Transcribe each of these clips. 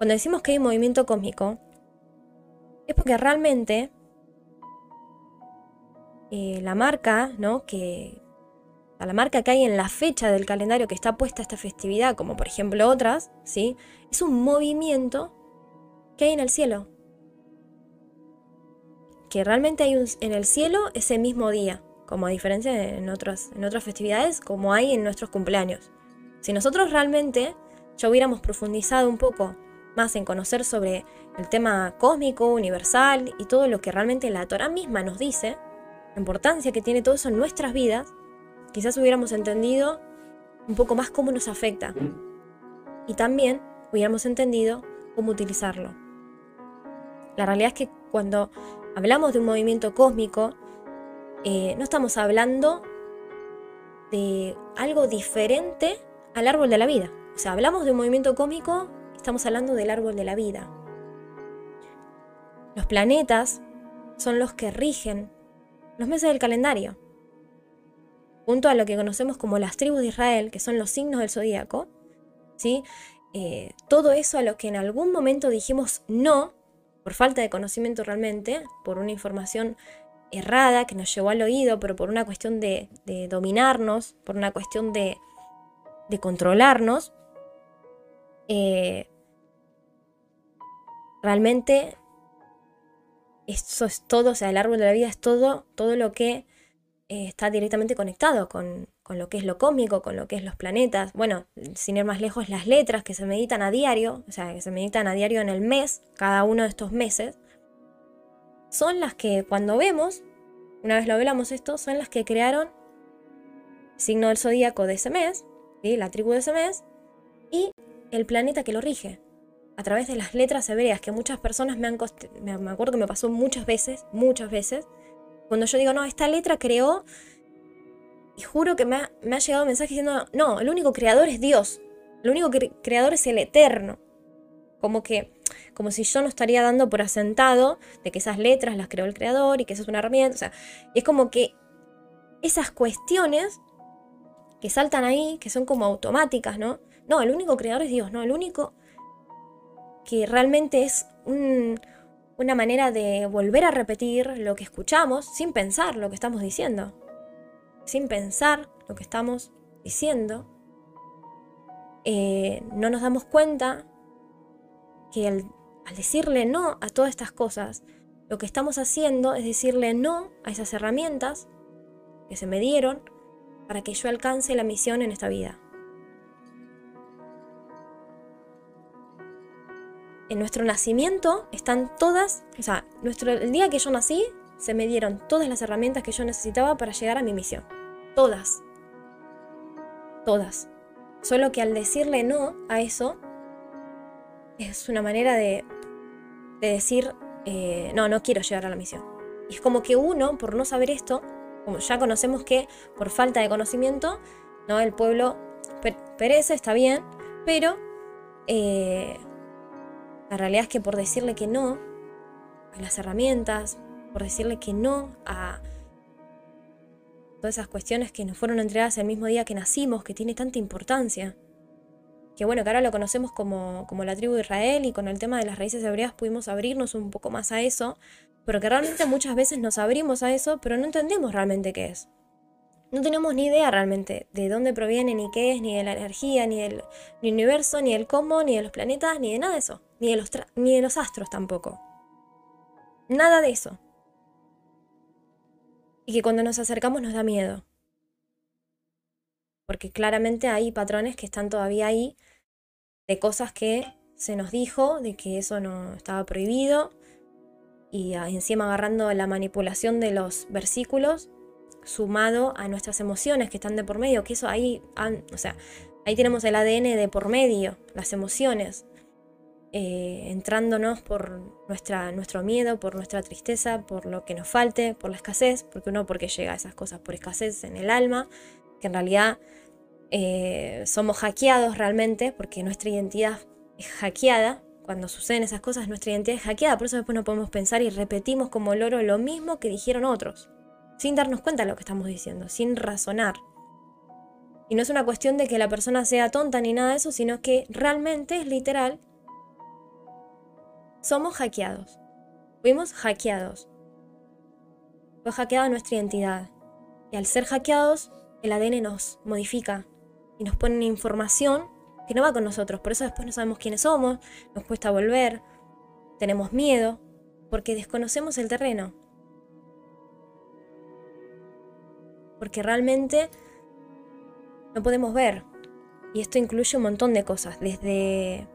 Cuando decimos que hay movimiento cósmico, es porque realmente eh, la marca, ¿no? Que, la marca que hay en la fecha del calendario que está puesta esta festividad, como por ejemplo otras, ¿sí? Es un movimiento que hay en el cielo. Que realmente hay en el cielo ese mismo día, como a diferencia en otras, en otras festividades, como hay en nuestros cumpleaños. Si nosotros realmente ya hubiéramos profundizado un poco más en conocer sobre el tema cósmico, universal y todo lo que realmente la Torah misma nos dice, la importancia que tiene todo eso en nuestras vidas, quizás hubiéramos entendido un poco más cómo nos afecta. Y también hubiéramos entendido cómo utilizarlo. La realidad es que cuando hablamos de un movimiento cósmico, eh, no estamos hablando de algo diferente al árbol de la vida. O sea, hablamos de un movimiento cósmico, estamos hablando del árbol de la vida. Los planetas son los que rigen los meses del calendario junto a lo que conocemos como las tribus de Israel, que son los signos del zodíaco, ¿sí? Eh, todo eso a lo que en algún momento dijimos no, por falta de conocimiento realmente, por una información errada que nos llevó al oído, pero por una cuestión de, dominarnos, por una cuestión de, controlarnos, eh, realmente eso es todo, o sea, el árbol de la vida es todo, todo lo que eh, está directamente conectado con, lo que es lo cósmico, con lo que es los planetas. Bueno, sin ir más lejos, las letras que se meditan a diario, o sea, que se meditan a diario en el mes, cada uno de estos meses, son las que cuando vemos, una vez lo hablamos esto, son las que crearon el signo del zodíaco de ese mes, ¿sí? la tribu de ese mes, y el planeta que lo rige. A través de las letras hebreas, que muchas personas me han... Me acuerdo que me pasó muchas veces, muchas veces, cuando yo digo, no, esta letra creó, y juro que me ha, llegado un mensaje diciendo, no, el único creador es Dios, el único creador es el eterno. Como que, como si yo no estaría dando por asentado de que esas letras las creó el creador y que eso es una herramienta. O sea, es como que esas cuestiones que saltan ahí, que son como automáticas, ¿no? No, el único creador es Dios, ¿no? El único que realmente es un, una manera de volver a repetir lo que escuchamos sin pensar lo que estamos diciendo. Sin pensar lo que estamos diciendo. Eh, no nos damos cuenta que al decirle no a todas estas cosas, lo que estamos haciendo es decirle no a esas herramientas que se me dieron para que yo alcance la misión en esta vida. En nuestro nacimiento están todas, o sea, nuestro, el día que yo nací, se me dieron todas las herramientas que yo necesitaba para llegar a mi misión. Todas. Todas. Solo que al decirle no a eso, es una manera de, de decir, eh, no, no quiero llegar a la misión. Y es como que uno, por no saber esto, como ya conocemos que por falta de conocimiento, ¿no? el pueblo perece, está bien, pero eh, la realidad es que por decirle que no a las herramientas, por decirle que no a todas esas cuestiones que nos fueron entregadas el mismo día que nacimos, que tiene tanta importancia. Que bueno, que ahora lo conocemos como, como la tribu de Israel y con el tema de las raíces hebreas pudimos abrirnos un poco más a eso, pero que realmente muchas veces nos abrimos a eso, pero no entendemos realmente qué es no tenemos ni idea realmente de dónde proviene, ni qué es, ni de la energía, ni del universo, ni del cómo, ni de los planetas, ni de nada de eso. Ni de los, ni de los astros tampoco. Nada de eso. Y que cuando nos acercamos nos da miedo. Porque claramente hay patrones que están todavía ahí de cosas que se nos dijo, de que eso no estaba prohibido. Y encima agarrando la manipulación de los versículos sumado a nuestras emociones que están de por medio, que eso ahí, o sea, ahí tenemos el ADN de por medio, las emociones, eh, entrándonos por nuestra, nuestro miedo, por nuestra tristeza, por lo que nos falte, por la escasez, porque uno porque llega a esas cosas por escasez en el alma, que en realidad eh, somos hackeados realmente, porque nuestra identidad es hackeada. Cuando suceden esas cosas, nuestra identidad es hackeada, por eso después no podemos pensar y repetimos como loro lo mismo que dijeron otros sin darnos cuenta de lo que estamos diciendo, sin razonar. Y no es una cuestión de que la persona sea tonta ni nada de eso, sino que realmente es literal somos hackeados. Fuimos hackeados. Fue hackeada nuestra identidad. Y al ser hackeados, el ADN nos modifica y nos pone información que no va con nosotros. Por eso después no sabemos quiénes somos, nos cuesta volver, tenemos miedo, porque desconocemos el terreno. Porque realmente no podemos ver. Y esto incluye un montón de cosas, desde,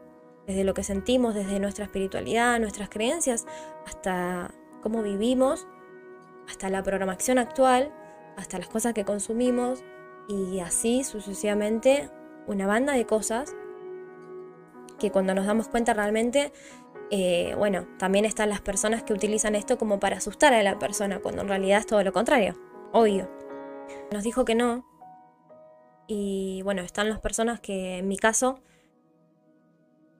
desde lo que sentimos, desde nuestra espiritualidad, nuestras creencias, hasta cómo vivimos, hasta la programación actual, hasta las cosas que consumimos y así sucesivamente una banda de cosas que cuando nos damos cuenta realmente, eh, bueno, también están las personas que utilizan esto como para asustar a la persona, cuando en realidad es todo lo contrario, obvio. Nos dijo que no. Y bueno, están las personas que en mi caso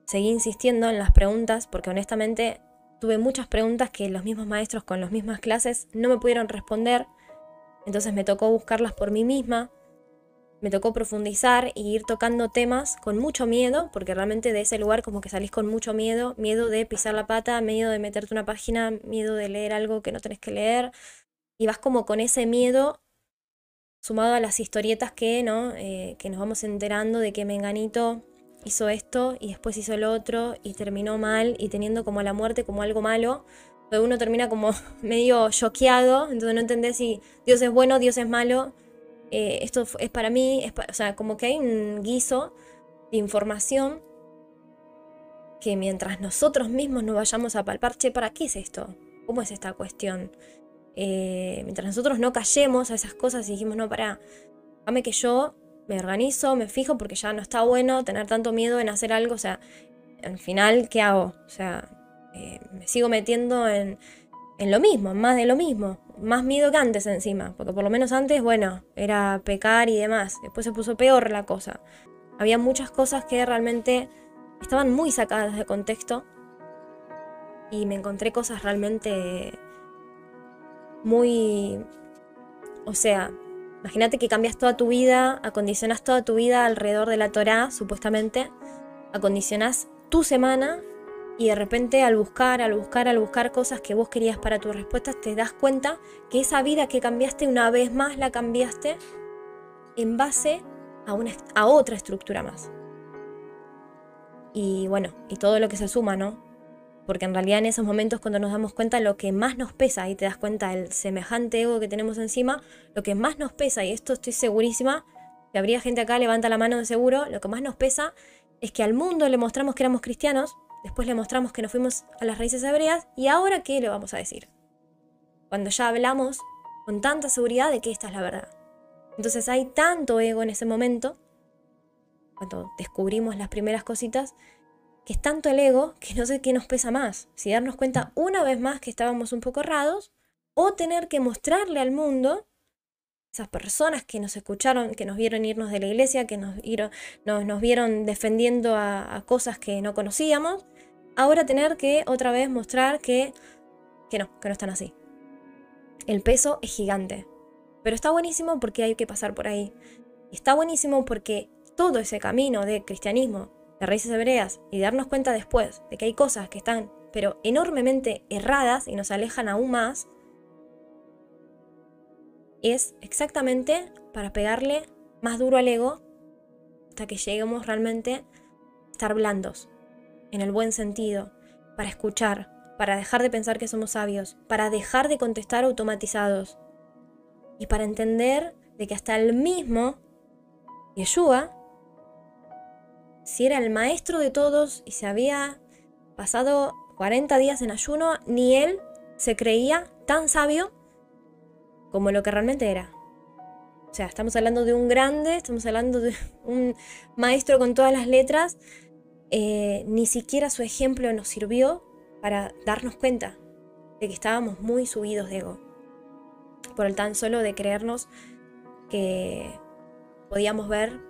seguí insistiendo en las preguntas porque honestamente tuve muchas preguntas que los mismos maestros con las mismas clases no me pudieron responder. Entonces me tocó buscarlas por mí misma me tocó profundizar y ir tocando temas con mucho miedo, porque realmente de ese lugar como que salís con mucho miedo, miedo de pisar la pata, miedo de meterte una página, miedo de leer algo que no tenés que leer, y vas como con ese miedo sumado a las historietas que, ¿no? Eh, que nos vamos enterando de que Menganito hizo esto y después hizo lo otro y terminó mal y teniendo como la muerte como algo malo, pero uno termina como medio choqueado, entonces no entendés si Dios es bueno, Dios es malo eh, esto es para mí, o sea, como que hay un guiso de información que mientras nosotros mismos nos vayamos a palpar, che, ¿para qué es esto? ¿Cómo es esta cuestión? Eh, mientras nosotros no callemos a esas cosas y dijimos, no, para, dame que yo me organizo, me fijo, porque ya no está bueno tener tanto miedo en hacer algo, o sea, al final, ¿qué hago? O sea, eh, me sigo metiendo en, en lo mismo, más de lo mismo. Más miedo que antes encima, porque por lo menos antes, bueno, era pecar y demás. Después se puso peor la cosa. Había muchas cosas que realmente estaban muy sacadas de contexto y me encontré cosas realmente muy... O sea, imagínate que cambias toda tu vida, acondicionas toda tu vida alrededor de la Torá, supuestamente, acondicionas tu semana y de repente al buscar, al buscar, al buscar cosas que vos querías para tus respuestas, te das cuenta que esa vida que cambiaste una vez más la cambiaste en base a, una, a otra estructura más. Y bueno, y todo lo que se suma, ¿no? Porque en realidad en esos momentos cuando nos damos cuenta lo que más nos pesa y te das cuenta del semejante ego que tenemos encima, lo que más nos pesa, y esto estoy segurísima, que habría gente acá, levanta la mano de seguro, lo que más nos pesa es que al mundo le mostramos que éramos cristianos, Después le mostramos que nos fuimos a las raíces hebreas y ahora qué le vamos a decir. Cuando ya hablamos con tanta seguridad de que esta es la verdad. Entonces hay tanto ego en ese momento, cuando descubrimos las primeras cositas, que es tanto el ego que no sé qué nos pesa más. Si darnos cuenta una vez más que estábamos un poco errados o tener que mostrarle al mundo esas personas que nos escucharon, que nos vieron irnos de la iglesia, que nos, vieron defendiendo a, cosas que no conocíamos, ahora tener que otra vez mostrar que, que no, que no están así. El peso es gigante, pero está buenísimo porque hay que pasar por ahí. Está buenísimo porque todo ese camino de cristianismo, de raíces hebreas, y darnos cuenta después de que hay cosas que están, pero enormemente erradas y nos alejan aún más, es exactamente para pegarle más duro al ego hasta que lleguemos realmente a estar blandos, en el buen sentido, para escuchar, para dejar de pensar que somos sabios, para dejar de contestar automatizados y para entender de que hasta el mismo Yeshua, si era el maestro de todos y se había pasado 40 días en ayuno, ni él se creía tan sabio como lo que realmente era. O sea, estamos hablando de un grande, estamos hablando de un maestro con todas las letras. Eh, ni siquiera su ejemplo nos sirvió para darnos cuenta de que estábamos muy subidos de ego. Por el tan solo de creernos que podíamos ver,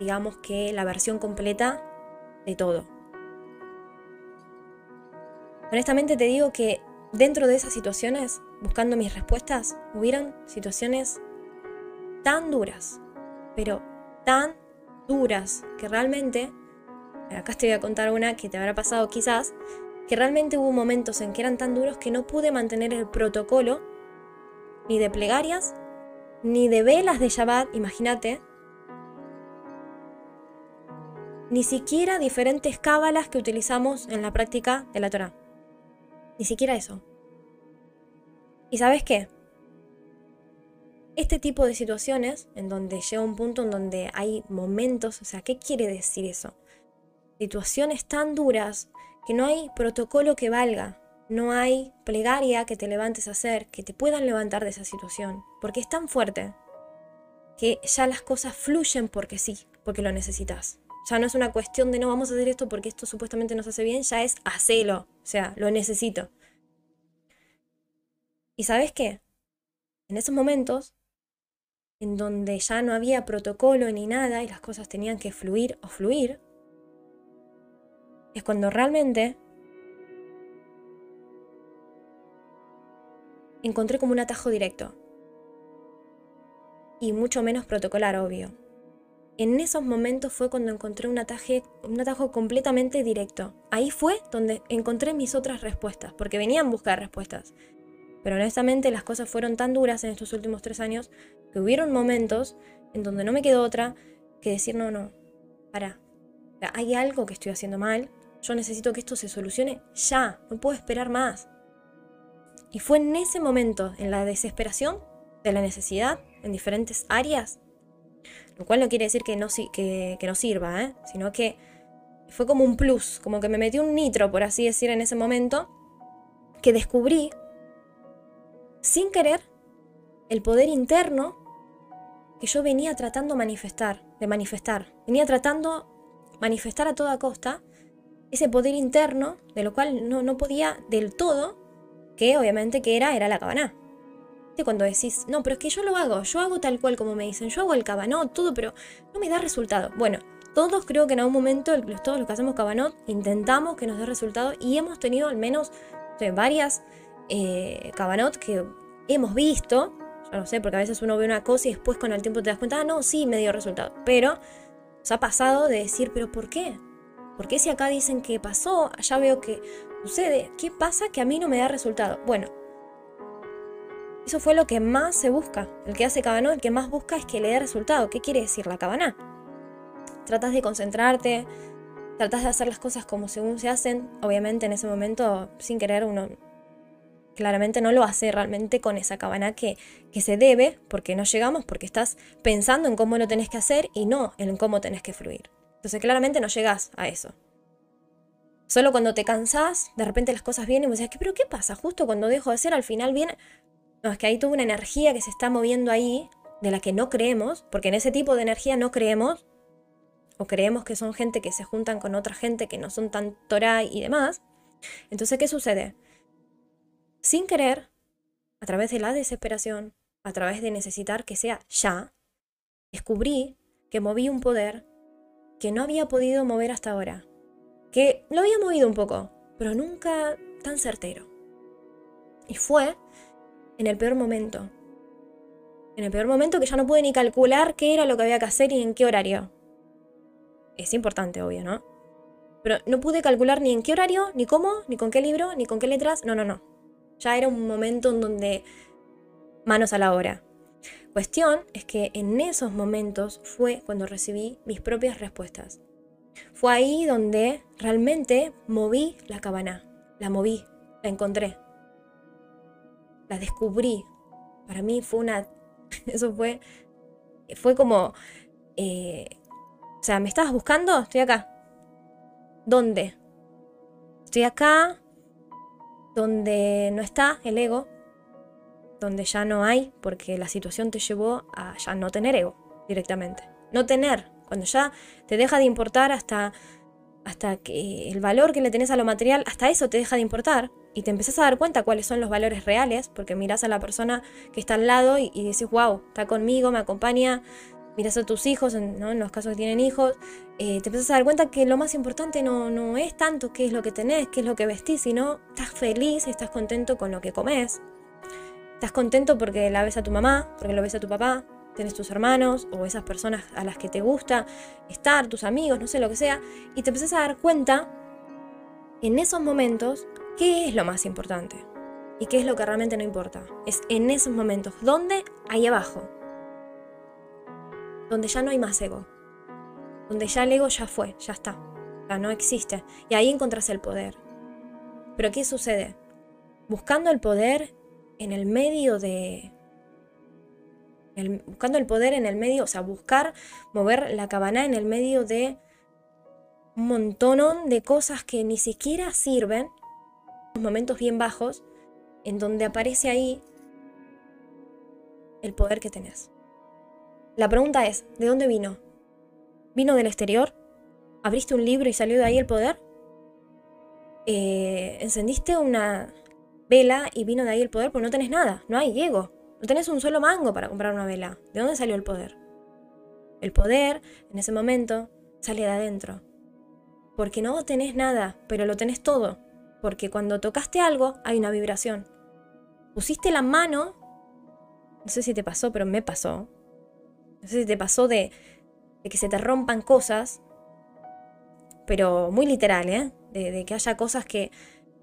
digamos que la versión completa de todo. Honestamente te digo que dentro de esas situaciones buscando mis respuestas, hubieron situaciones tan duras, pero tan duras que realmente, acá te voy a contar una que te habrá pasado quizás, que realmente hubo momentos en que eran tan duros que no pude mantener el protocolo ni de plegarias, ni de velas de Shabbat, imagínate, ni siquiera diferentes cábalas que utilizamos en la práctica de la Torah. Ni siquiera eso. ¿Y sabes qué? Este tipo de situaciones, en donde llega un punto en donde hay momentos, o sea, ¿qué quiere decir eso? Situaciones tan duras que no hay protocolo que valga, no hay plegaria que te levantes a hacer, que te puedan levantar de esa situación, porque es tan fuerte que ya las cosas fluyen porque sí, porque lo necesitas. Ya no es una cuestión de no vamos a hacer esto porque esto supuestamente nos hace bien, ya es hacelo, o sea, lo necesito. ¿Y sabes qué? En esos momentos, en donde ya no había protocolo ni nada y las cosas tenían que fluir o fluir, es cuando realmente encontré como un atajo directo. Y mucho menos protocolar, obvio en esos momentos fue cuando encontré un, un atajo completamente directo. Ahí fue donde encontré mis otras respuestas, porque venían a buscar respuestas. Pero honestamente las cosas fueron tan duras en estos últimos tres años que hubieron momentos en donde no me quedó otra que decir, no, no, para. Hay algo que estoy haciendo mal, yo necesito que esto se solucione ya, no puedo esperar más. Y fue en ese momento, en la desesperación de la necesidad en diferentes áreas, lo cual no quiere decir que no, que, no sirva, ¿eh? sino que fue como un plus, como que me metí un nitro, por así decir, en ese momento, que descubrí, sin querer, el poder interno que yo venía tratando manifestar, de manifestar. Venía tratando manifestar a toda costa ese poder interno, de lo cual no, no podía del todo, que obviamente que era, era la cabana cuando decís, no, pero es que yo lo hago, yo hago tal cual como me dicen, yo hago el cabanot, todo, pero no me da resultado. Bueno, todos creo que en algún momento, todos los que hacemos cabanot, intentamos que nos dé resultado y hemos tenido al menos varias eh, cabanot que hemos visto, yo no sé, porque a veces uno ve una cosa y después con el tiempo te das cuenta, ah, no, sí, me dio resultado. Pero se ha pasado de decir, pero ¿por qué? ¿Por qué si acá dicen que pasó, allá veo que sucede? ¿Qué pasa que a mí no me da resultado? Bueno, eso fue lo que más se busca. El que hace cabana, el que más busca es que le dé resultado. ¿Qué quiere decir la cabana? Tratas de concentrarte, tratas de hacer las cosas como según se hacen. Obviamente en ese momento, sin querer, uno claramente no lo hace realmente con esa cabana que, que se debe, porque no llegamos, porque estás pensando en cómo lo tenés que hacer y no en cómo tenés que fluir. Entonces claramente no llegas a eso. Solo cuando te cansás, de repente las cosas vienen y vos decís, ¿pero qué pasa? Justo cuando dejo de hacer, al final viene... No, es que hay toda una energía que se está moviendo ahí, de la que no creemos, porque en ese tipo de energía no creemos, o creemos que son gente que se juntan con otra gente que no son tan Torah y demás. Entonces, ¿qué sucede? Sin querer, a través de la desesperación, a través de necesitar que sea ya, descubrí que moví un poder que no había podido mover hasta ahora. Que lo había movido un poco, pero nunca tan certero. Y fue en el peor momento. En el peor momento que ya no pude ni calcular qué era lo que había que hacer y en qué horario. Es importante, obvio, ¿no? Pero no pude calcular ni en qué horario, ni cómo, ni con qué libro, ni con qué letras. No, no, no. Ya era un momento en donde manos a la obra. Cuestión es que en esos momentos fue cuando recibí mis propias respuestas. Fue ahí donde realmente moví la cabana. La moví, la encontré la descubrí. Para mí fue una... Eso fue... Fue como... Eh, o sea, ¿me estabas buscando? Estoy acá. ¿Dónde? Estoy acá donde no está el ego, donde ya no hay, porque la situación te llevó a ya no tener ego directamente. No tener, cuando ya te deja de importar hasta, hasta que el valor que le tenés a lo material, hasta eso te deja de importar, y te empezás a dar cuenta cuáles son los valores reales, porque miras a la persona que está al lado y, y decís, wow, está conmigo, me acompaña, miras a tus hijos, en, los casos que tienen hijos, eh, te empiezas a dar cuenta que lo más importante no, no es tanto qué es lo que tenés, qué es lo que vestís, sino estás feliz, estás contento con lo que comes, estás contento porque la ves a tu mamá, porque lo ves a tu papá, tienes tus hermanos o esas personas a las que te gusta estar, tus amigos, no sé lo que sea, y te empiezas a dar cuenta en esos momentos, ¿qué es lo más importante? ¿Y qué es lo que realmente no importa? Es en esos momentos, ¿dónde? Ahí abajo. Donde ya no hay más ego. Donde ya el ego ya fue, ya está. Ya no existe. Y ahí encontrás el poder. Pero ¿qué sucede? Buscando el poder en el medio de... buscando el poder en el medio, o sea, buscar mover la cabana en el medio de un montón de cosas que ni siquiera sirven, momentos bien bajos, en donde aparece ahí el poder que tenés. La pregunta es, ¿de dónde vino? ¿Vino del exterior? ¿Abriste un libro y salió de ahí el poder? Eh, ¿Encendiste una vela y vino de ahí el poder? Pues no tenés nada, no hay ego. No tenés un solo mango para comprar una vela. ¿De dónde salió el poder? El poder, en ese momento, sale de adentro. Porque no tenés nada, pero lo tenés todo. Porque cuando tocaste algo, hay una vibración. Pusiste la mano, no sé si te pasó, pero me pasó. No sé si te pasó de, que se te rompan cosas, pero muy literal, ¿eh? De, que haya cosas que,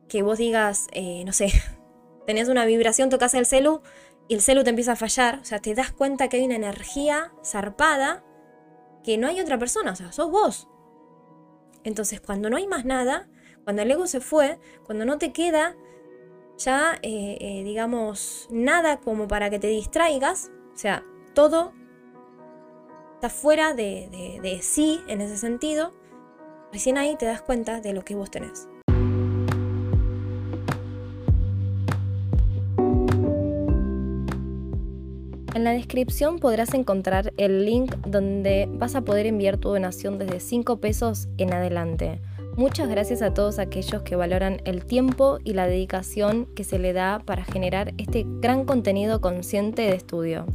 que vos digas, eh, no sé, tenés una vibración, tocas el celu y el celu te empieza a fallar. O sea, te das cuenta que hay una energía zarpada que no hay otra persona, o sea, sos vos. Entonces, cuando no hay más nada, cuando el ego se fue, cuando no te queda ya, eh, eh, digamos, nada como para que te distraigas, o sea, todo está fuera de, de sí en ese sentido, recién ahí te das cuenta de lo que vos tenés. En la descripción podrás encontrar el link donde vas a poder enviar tu donación desde 5 pesos en adelante. Muchas gracias a todos aquellos que valoran el tiempo y la dedicación que se le da para generar este gran contenido consciente de estudio.